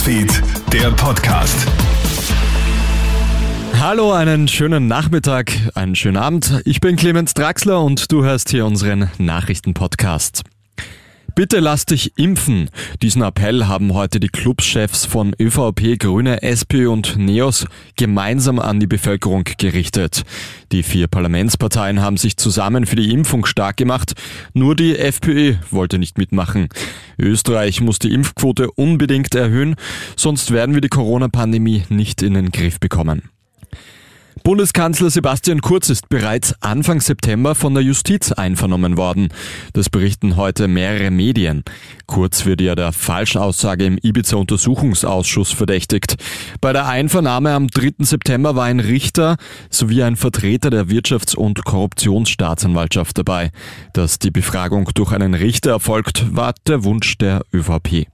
Newsfeed, der Podcast. Hallo, einen schönen Nachmittag, einen schönen Abend. Ich bin Clemens Draxler und du hörst hier unseren Nachrichtenpodcast. Bitte lass dich impfen. Diesen Appell haben heute die Clubschefs von ÖVP, Grüne, SP und NEOS gemeinsam an die Bevölkerung gerichtet. Die vier Parlamentsparteien haben sich zusammen für die Impfung stark gemacht. Nur die FPÖ wollte nicht mitmachen. Österreich muss die Impfquote unbedingt erhöhen, sonst werden wir die Corona-Pandemie nicht in den Griff bekommen. Bundeskanzler Sebastian Kurz ist bereits Anfang September von der Justiz einvernommen worden. Das berichten heute mehrere Medien. Kurz wird ja der Falschaussage im Ibiza-Untersuchungsausschuss verdächtigt. Bei der Einvernahme am 3. September war ein Richter sowie ein Vertreter der Wirtschafts- und Korruptionsstaatsanwaltschaft dabei. Dass die Befragung durch einen Richter erfolgt, war der Wunsch der ÖVP.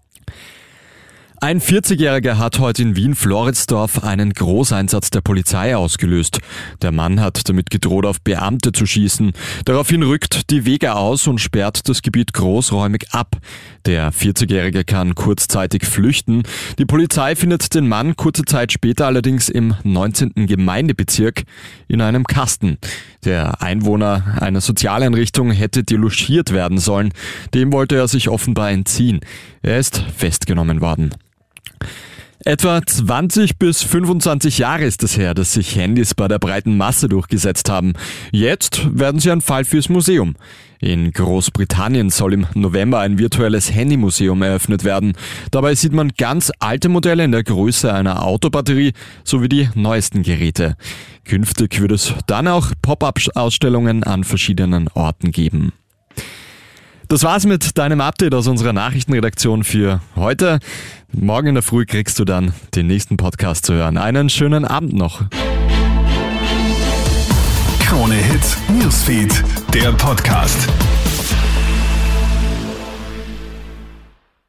Ein 40-Jähriger hat heute in Wien-Floridsdorf einen Großeinsatz der Polizei ausgelöst. Der Mann hat damit gedroht, auf Beamte zu schießen. Daraufhin rückt die Wege aus und sperrt das Gebiet großräumig ab. Der 40-Jährige kann kurzzeitig flüchten. Die Polizei findet den Mann kurze Zeit später allerdings im 19. Gemeindebezirk in einem Kasten. Der Einwohner einer Sozialeinrichtung hätte delogiert werden sollen. Dem wollte er sich offenbar entziehen. Er ist festgenommen worden. Etwa 20 bis 25 Jahre ist es her, dass sich Handys bei der breiten Masse durchgesetzt haben. Jetzt werden sie ein Fall fürs Museum. In Großbritannien soll im November ein virtuelles Handymuseum eröffnet werden. Dabei sieht man ganz alte Modelle in der Größe einer Autobatterie sowie die neuesten Geräte. Künftig wird es dann auch Pop-up-Ausstellungen an verschiedenen Orten geben. Das war's mit deinem Update aus unserer Nachrichtenredaktion für heute. Morgen in der Früh kriegst du dann den nächsten Podcast zu hören. Einen schönen Abend noch. Krone Hits, Newsfeed, der Podcast.